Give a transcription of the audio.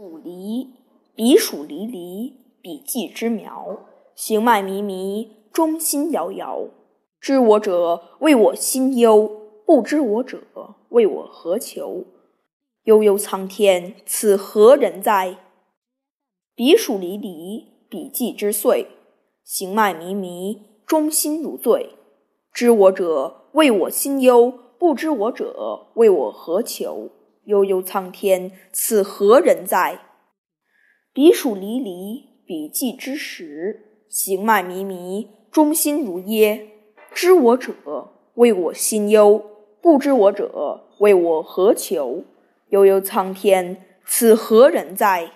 属离，彼黍离离，彼稷之苗。行迈靡靡，中心摇摇。知我者，谓我心忧；不知我者，谓我何求？悠悠苍天，此何人哉？彼黍离离，彼稷之岁。行迈靡靡，中心如醉。知我者，谓我心忧；不知我者，谓我何求？悠悠苍天，此何人哉？彼黍离离，彼稷之时。行迈靡靡，中心如噎。知我者，谓我心忧；不知我者，谓我何求？悠悠苍天，此何人哉？